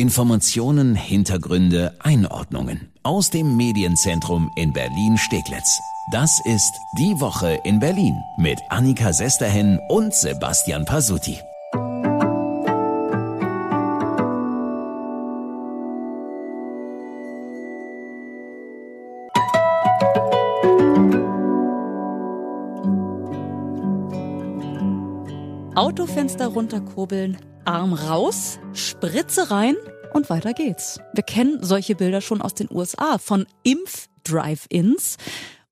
Informationen, Hintergründe, Einordnungen aus dem Medienzentrum in Berlin-Steglitz. Das ist Die Woche in Berlin mit Annika Sesterhen und Sebastian Pasuti. Autofenster runterkurbeln, Arm raus, Spritze rein und weiter geht's. Wir kennen solche Bilder schon aus den USA von Impf-Drive-Ins.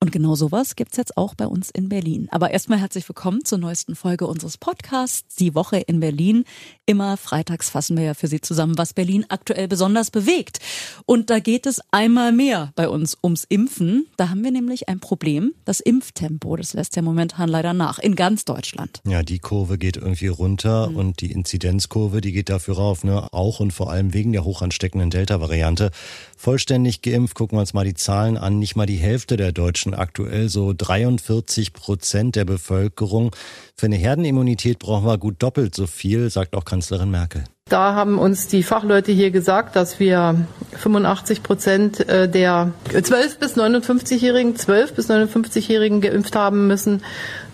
Und genau sowas gibt's jetzt auch bei uns in Berlin. Aber erstmal herzlich willkommen zur neuesten Folge unseres Podcasts, Die Woche in Berlin. Immer freitags fassen wir ja für Sie zusammen, was Berlin aktuell besonders bewegt. Und da geht es einmal mehr bei uns ums Impfen. Da haben wir nämlich ein Problem. Das Impftempo, das lässt ja momentan leider nach in ganz Deutschland. Ja, die Kurve geht irgendwie runter mhm. und die Inzidenzkurve, die geht dafür rauf. Ne? Auch und vor allem wegen der hoch ansteckenden Delta-Variante. Vollständig geimpft, gucken wir uns mal die Zahlen an. Nicht mal die Hälfte der Deutschen aktuell so 43 Prozent der Bevölkerung. Für eine Herdenimmunität brauchen wir gut doppelt so viel, sagt auch Kanzlerin Merkel. Da haben uns die Fachleute hier gesagt, dass wir 85 Prozent äh, der 12 bis 59-Jährigen, 12 bis 59-Jährigen geimpft haben müssen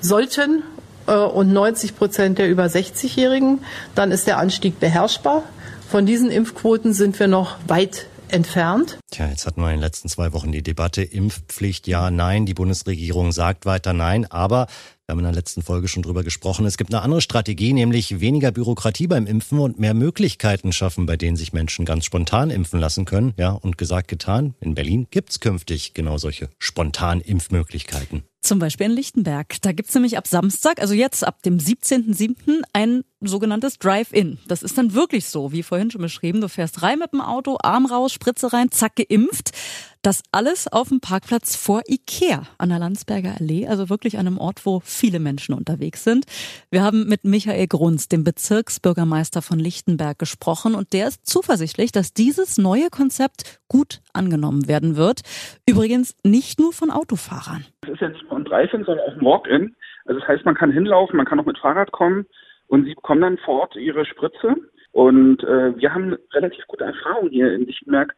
sollten äh, und 90 Prozent der über 60-Jährigen. Dann ist der Anstieg beherrschbar. Von diesen Impfquoten sind wir noch weit entfernt. Tja, jetzt hatten wir in den letzten zwei Wochen die Debatte Impfpflicht ja, nein. Die Bundesregierung sagt weiter nein, aber wir haben in der letzten Folge schon drüber gesprochen. Es gibt eine andere Strategie, nämlich weniger Bürokratie beim Impfen und mehr Möglichkeiten schaffen, bei denen sich Menschen ganz spontan impfen lassen können. Ja, und gesagt, getan. In Berlin gibt's künftig genau solche spontan Impfmöglichkeiten. Zum Beispiel in Lichtenberg. Da gibt's nämlich ab Samstag, also jetzt ab dem 17.07., ein sogenanntes Drive-In. Das ist dann wirklich so, wie vorhin schon beschrieben. Du fährst rein mit dem Auto, Arm raus, Spritze rein, zack, geimpft. Das alles auf dem Parkplatz vor Ikea an der Landsberger Allee, also wirklich an einem Ort, wo viele Menschen unterwegs sind. Wir haben mit Michael Grunz, dem Bezirksbürgermeister von Lichtenberg, gesprochen und der ist zuversichtlich, dass dieses neue Konzept gut angenommen werden wird. Übrigens nicht nur von Autofahrern. Es ist jetzt ein Drive-In, sondern auch ein Walk-In. Also das heißt, man kann hinlaufen, man kann auch mit Fahrrad kommen und sie bekommen dann vor Ort ihre Spritze. Und äh, wir haben relativ gute Erfahrungen hier in Lichtenberg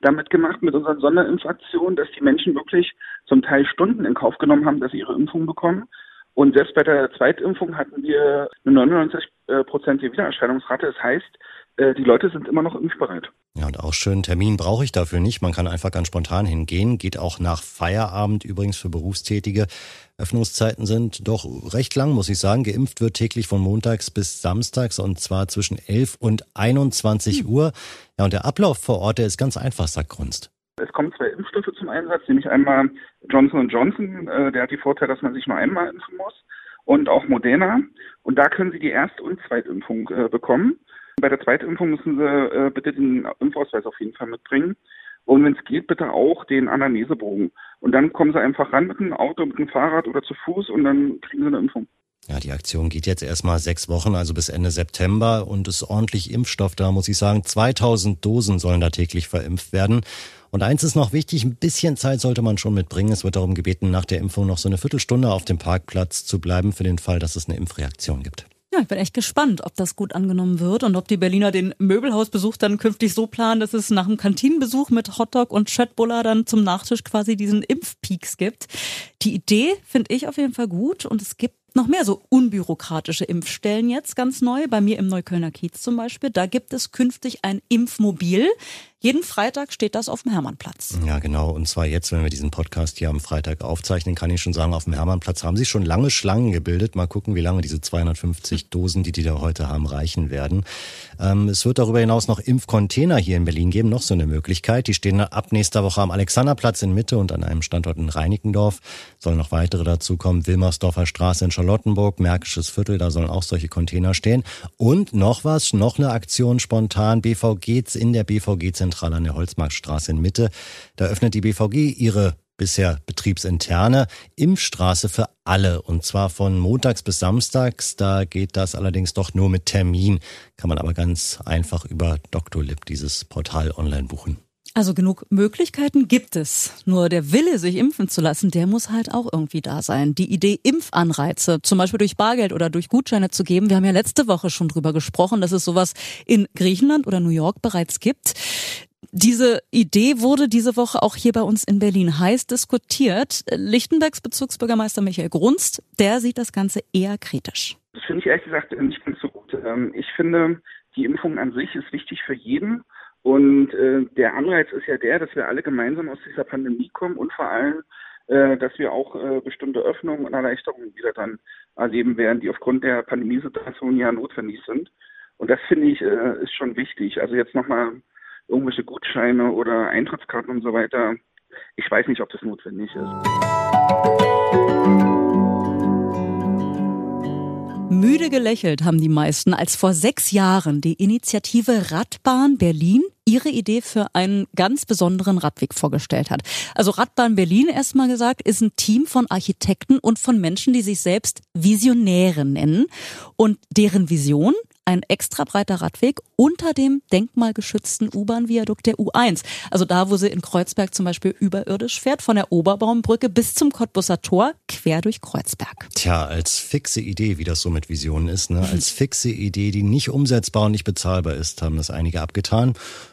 damit gemacht mit unseren Sonderimpfaktionen, dass die Menschen wirklich zum Teil Stunden in Kauf genommen haben, dass sie ihre Impfung bekommen. Und selbst bei der Zweitimpfung hatten wir eine 99-prozentige Wiedererscheinungsrate. Das heißt, äh, die Leute sind immer noch impfbereit. Ja, und auch schön, Termin brauche ich dafür nicht. Man kann einfach ganz spontan hingehen. Geht auch nach Feierabend übrigens für Berufstätige. Öffnungszeiten sind doch recht lang, muss ich sagen. Geimpft wird täglich von montags bis samstags und zwar zwischen 11 und 21 hm. Uhr. Ja, und der Ablauf vor Ort, der ist ganz einfach, sagt Grunst. Es kommen zwei Impfstoffe zum Einsatz, nämlich einmal Johnson Johnson, äh, der hat die Vorteile, dass man sich nur einmal impfen muss, und auch Moderna. Und da können Sie die Erst- und Zweitimpfung äh, bekommen. Bei der Zweitimpfung müssen Sie äh, bitte den Impfausweis auf jeden Fall mitbringen. Und wenn es geht, bitte auch den Anamnesebogen. Und dann kommen Sie einfach ran mit dem Auto, mit dem Fahrrad oder zu Fuß und dann kriegen Sie eine Impfung. Ja, die Aktion geht jetzt erstmal sechs Wochen, also bis Ende September und ist ordentlich Impfstoff da, muss ich sagen. 2000 Dosen sollen da täglich verimpft werden. Und eins ist noch wichtig, ein bisschen Zeit sollte man schon mitbringen. Es wird darum gebeten, nach der Impfung noch so eine Viertelstunde auf dem Parkplatz zu bleiben, für den Fall, dass es eine Impfreaktion gibt. Ja, ich bin echt gespannt, ob das gut angenommen wird und ob die Berliner den Möbelhausbesuch dann künftig so planen, dass es nach dem Kantinenbesuch mit Hotdog und Schöttbuller dann zum Nachtisch quasi diesen Impfpeaks gibt. Die Idee finde ich auf jeden Fall gut und es gibt noch mehr so unbürokratische Impfstellen jetzt ganz neu. Bei mir im Neuköllner Kiez zum Beispiel. Da gibt es künftig ein Impfmobil. Jeden Freitag steht das auf dem Hermannplatz. Ja, genau. Und zwar jetzt, wenn wir diesen Podcast hier am Freitag aufzeichnen, kann ich schon sagen, auf dem Hermannplatz haben sich schon lange Schlangen gebildet. Mal gucken, wie lange diese 250 Dosen, die die da heute haben, reichen werden. Ähm, es wird darüber hinaus noch Impfcontainer hier in Berlin geben. Noch so eine Möglichkeit. Die stehen ab nächster Woche am Alexanderplatz in Mitte und an einem Standort in Reinickendorf. Sollen noch weitere dazukommen. Wilmersdorfer Straße in Charlottenburg, Märkisches Viertel, da sollen auch solche Container stehen. Und noch was, noch eine Aktion spontan. BVG in der BVG-Zentrale an der Holzmarktstraße in Mitte. Da öffnet die BVG ihre bisher betriebsinterne Impfstraße für alle und zwar von montags bis samstags. Da geht das allerdings doch nur mit Termin, kann man aber ganz einfach über. Lip dieses Portal online buchen. Also genug Möglichkeiten gibt es. Nur der Wille, sich impfen zu lassen, der muss halt auch irgendwie da sein. Die Idee, Impfanreize, zum Beispiel durch Bargeld oder durch Gutscheine zu geben. Wir haben ja letzte Woche schon drüber gesprochen, dass es sowas in Griechenland oder New York bereits gibt. Diese Idee wurde diese Woche auch hier bei uns in Berlin heiß diskutiert. Lichtenbergs Bezugsbürgermeister Michael Grunst, der sieht das Ganze eher kritisch. Das finde ich ehrlich gesagt nicht ganz so gut. Ähm, ich finde, die Impfung an sich ist wichtig für jeden. Und äh, der Anreiz ist ja der, dass wir alle gemeinsam aus dieser Pandemie kommen und vor allem, äh, dass wir auch äh, bestimmte Öffnungen und Erleichterungen wieder dann erleben werden, die aufgrund der Pandemiesituation ja notwendig sind. Und das finde ich äh, ist schon wichtig. Also jetzt nochmal irgendwelche Gutscheine oder Eintrittskarten und so weiter. Ich weiß nicht, ob das notwendig ist. Müde gelächelt haben die meisten, als vor sechs Jahren die Initiative Radbahn Berlin ihre Idee für einen ganz besonderen Radweg vorgestellt hat. Also Radbahn Berlin erstmal gesagt, ist ein Team von Architekten und von Menschen, die sich selbst Visionäre nennen. Und deren Vision, ein extra breiter Radweg unter dem denkmalgeschützten U-Bahn-Viadukt der U1. Also da, wo sie in Kreuzberg zum Beispiel überirdisch fährt, von der Oberbaumbrücke bis zum Cottbusser Tor, quer durch Kreuzberg. Tja, als fixe Idee, wie das so mit Visionen ist, ne? als fixe Idee, die nicht umsetzbar und nicht bezahlbar ist, haben das einige abgetan.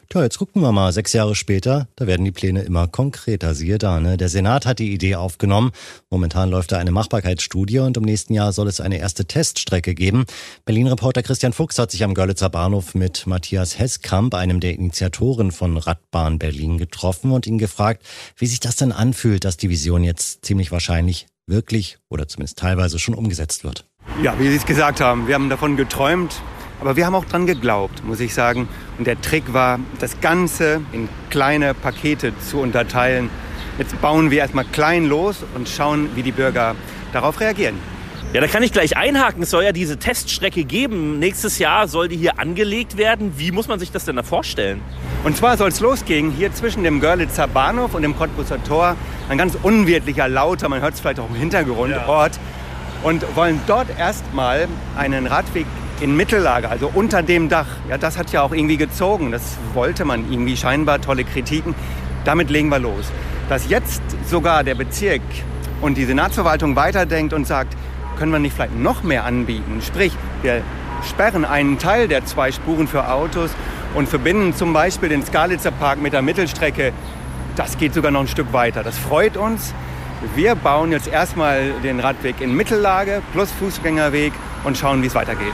Tja, jetzt gucken wir mal, sechs Jahre später, da werden die Pläne immer konkreter. Siehe da, ne? Der Senat hat die Idee aufgenommen. Momentan läuft da eine Machbarkeitsstudie und im nächsten Jahr soll es eine erste Teststrecke geben. Berlin-Reporter Christian Fuchs hat sich am Görlitzer Bahnhof mit Matthias Hesskamp, einem der Initiatoren von Radbahn Berlin, getroffen und ihn gefragt, wie sich das denn anfühlt, dass die Vision jetzt ziemlich wahrscheinlich wirklich oder zumindest teilweise schon umgesetzt wird. Ja, wie Sie es gesagt haben, wir haben davon geträumt, aber wir haben auch dran geglaubt, muss ich sagen. Und der Trick war, das Ganze in kleine Pakete zu unterteilen. Jetzt bauen wir erstmal klein los und schauen, wie die Bürger darauf reagieren. Ja, da kann ich gleich einhaken. Es soll ja diese Teststrecke geben. Nächstes Jahr soll die hier angelegt werden. Wie muss man sich das denn da vorstellen? Und zwar soll es losgehen hier zwischen dem Görlitzer Bahnhof und dem Cottbusser Tor. Ein ganz unwirtlicher, lauter, man hört es vielleicht auch im Hintergrund, ja. Ort. Und wollen dort erstmal einen Radweg in Mittellage, also unter dem Dach. Ja, das hat ja auch irgendwie gezogen. Das wollte man irgendwie scheinbar, tolle Kritiken. Damit legen wir los. Dass jetzt sogar der Bezirk und die Senatsverwaltung weiterdenkt und sagt, können wir nicht vielleicht noch mehr anbieten? Sprich, wir sperren einen Teil der zwei Spuren für Autos und verbinden zum Beispiel den Skalitzer Park mit der Mittelstrecke. Das geht sogar noch ein Stück weiter. Das freut uns. Wir bauen jetzt erstmal den Radweg in Mittellage plus Fußgängerweg und schauen, wie es weitergeht.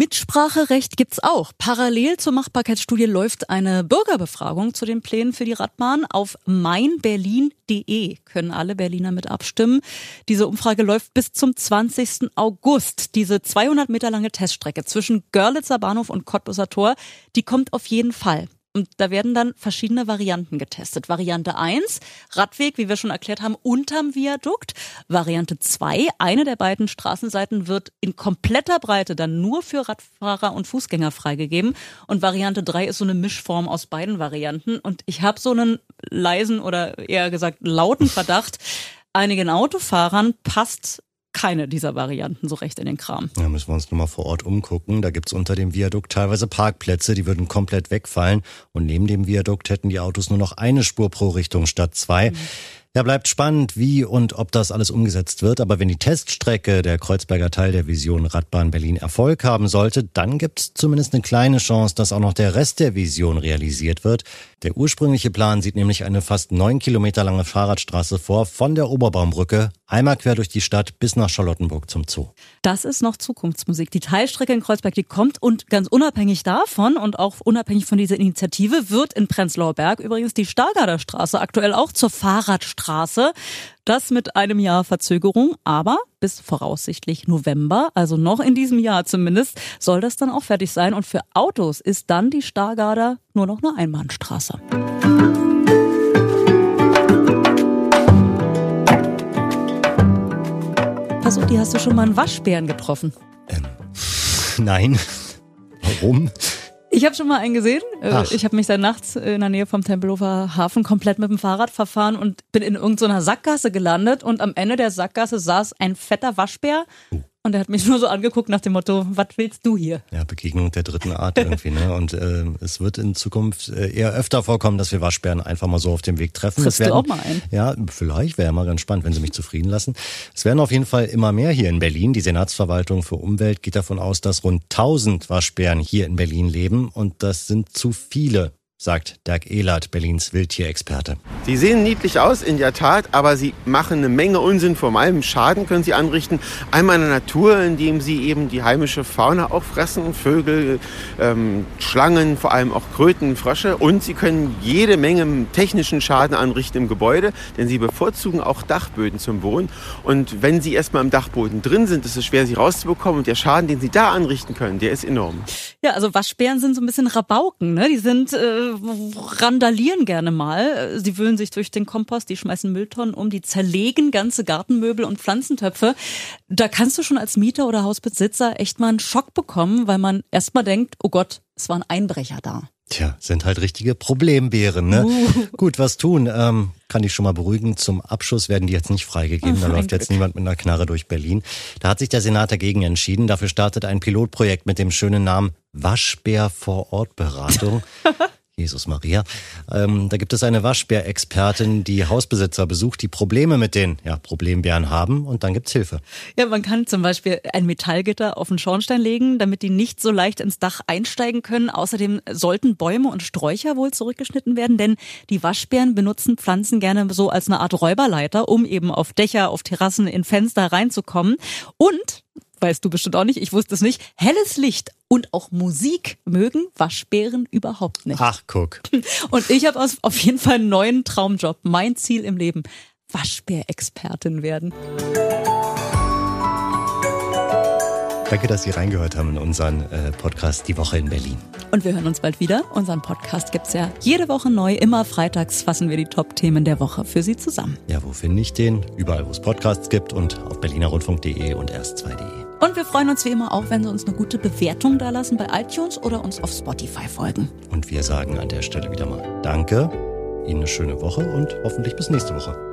Mitspracherecht gibt's auch. Parallel zur Machbarkeitsstudie läuft eine Bürgerbefragung zu den Plänen für die Radbahn. Auf meinberlin.de können alle Berliner mit abstimmen. Diese Umfrage läuft bis zum 20. August. Diese 200 Meter lange Teststrecke zwischen Görlitzer Bahnhof und Cottbusser Tor, die kommt auf jeden Fall. Und da werden dann verschiedene Varianten getestet. Variante 1, Radweg, wie wir schon erklärt haben, unterm Viadukt. Variante 2, eine der beiden Straßenseiten wird in kompletter Breite dann nur für Radfahrer und Fußgänger freigegeben. Und Variante 3 ist so eine Mischform aus beiden Varianten. Und ich habe so einen leisen oder eher gesagt lauten Verdacht, einigen Autofahrern passt keine dieser Varianten so recht in den Kram. Da müssen wir uns nochmal vor Ort umgucken. Da gibt's unter dem Viadukt teilweise Parkplätze, die würden komplett wegfallen. Und neben dem Viadukt hätten die Autos nur noch eine Spur pro Richtung statt zwei. Mhm. Ja, bleibt spannend, wie und ob das alles umgesetzt wird. Aber wenn die Teststrecke, der Kreuzberger Teil der Vision Radbahn Berlin, Erfolg haben sollte, dann gibt's zumindest eine kleine Chance, dass auch noch der Rest der Vision realisiert wird. Der ursprüngliche Plan sieht nämlich eine fast neun Kilometer lange Fahrradstraße vor, von der Oberbaumbrücke einmal quer durch die Stadt bis nach Charlottenburg zum Zoo. Das ist noch Zukunftsmusik. Die Teilstrecke in Kreuzberg, die kommt und ganz unabhängig davon und auch unabhängig von dieser Initiative wird in Prenzlauer Berg übrigens die Stargarder Straße aktuell auch zur Fahrradstraße. Das mit einem Jahr Verzögerung, aber bis voraussichtlich November, also noch in diesem Jahr zumindest, soll das dann auch fertig sein. Und für Autos ist dann die Stargarder nur noch eine Einbahnstraße. Pass auf, die hast du schon mal einen Waschbären getroffen? Ähm, nein. Warum? Ich habe schon mal einen gesehen. Äh, Ach. Ich habe mich dann nachts in der Nähe vom Tempelhofer Hafen komplett mit dem Fahrrad verfahren und bin in irgendeiner Sackgasse gelandet und am Ende der Sackgasse saß ein fetter Waschbär Und er hat mich nur so angeguckt nach dem Motto, was willst du hier? Ja, Begegnung der dritten Art irgendwie, ne? Und äh, es wird in Zukunft äh, eher öfter vorkommen, dass wir Waschbären einfach mal so auf dem Weg treffen. Frisst werden, du auch mal ein? Ja, vielleicht wäre ja mal ganz spannend, wenn sie mich zufrieden lassen. Es werden auf jeden Fall immer mehr hier in Berlin. Die Senatsverwaltung für Umwelt geht davon aus, dass rund 1000 Waschbären hier in Berlin leben und das sind zu viele sagt Dirk Ehlert, Berlins Wildtierexperte. Sie sehen niedlich aus, in der Tat, aber sie machen eine Menge Unsinn. Vor allem Schaden können sie anrichten. Einmal in der Natur, indem sie eben die heimische Fauna auch fressen, Vögel, ähm, Schlangen, vor allem auch Kröten, Frösche. Und sie können jede Menge technischen Schaden anrichten im Gebäude, denn sie bevorzugen auch Dachböden zum Wohnen. Und wenn sie erstmal im Dachboden drin sind, ist es schwer, sie rauszubekommen. Und der Schaden, den sie da anrichten können, der ist enorm. Ja, also Waschbären sind so ein bisschen Rabauken, ne? Die sind äh randalieren gerne mal. Sie wühlen sich durch den Kompost, die schmeißen Mülltonnen um, die zerlegen ganze Gartenmöbel und Pflanzentöpfe. Da kannst du schon als Mieter oder Hausbesitzer echt mal einen Schock bekommen, weil man erst mal denkt, oh Gott, es war ein Einbrecher da. Tja, sind halt richtige Problembären, ne? Uh. Gut, was tun? Ähm, kann ich schon mal beruhigen. Zum Abschuss werden die jetzt nicht freigegeben. Oh, da läuft jetzt niemand mit einer Knarre durch Berlin. Da hat sich der Senat dagegen entschieden. Dafür startet ein Pilotprojekt mit dem schönen Namen Waschbär vor Ort Beratung. Jesus Maria. Ähm, da gibt es eine Waschbärexpertin, die Hausbesitzer besucht, die Probleme mit den ja, Problembären haben und dann gibt's Hilfe. Ja, man kann zum Beispiel ein Metallgitter auf den Schornstein legen, damit die nicht so leicht ins Dach einsteigen können. Außerdem sollten Bäume und Sträucher wohl zurückgeschnitten werden, denn die Waschbären benutzen Pflanzen gerne so als eine Art Räuberleiter, um eben auf Dächer, auf Terrassen, in Fenster reinzukommen. Und weißt du bestimmt auch nicht, ich wusste es nicht, helles Licht und auch Musik mögen Waschbären überhaupt nicht. Ach, guck. Und ich habe auf jeden Fall einen neuen Traumjob, mein Ziel im Leben, Waschbärexpertin werden. Danke, dass Sie reingehört haben in unseren äh, Podcast Die Woche in Berlin. Und wir hören uns bald wieder. Unseren Podcast gibt's ja jede Woche neu. Immer freitags fassen wir die Top-Themen der Woche für Sie zusammen. Ja, wo finde ich den? Überall, wo es Podcasts gibt und auf berlinerrundfunk.de und erst2.de. Und wir freuen uns wie immer auch, wenn Sie uns eine gute Bewertung da lassen bei iTunes oder uns auf Spotify folgen. Und wir sagen an der Stelle wieder mal Danke, Ihnen eine schöne Woche und hoffentlich bis nächste Woche.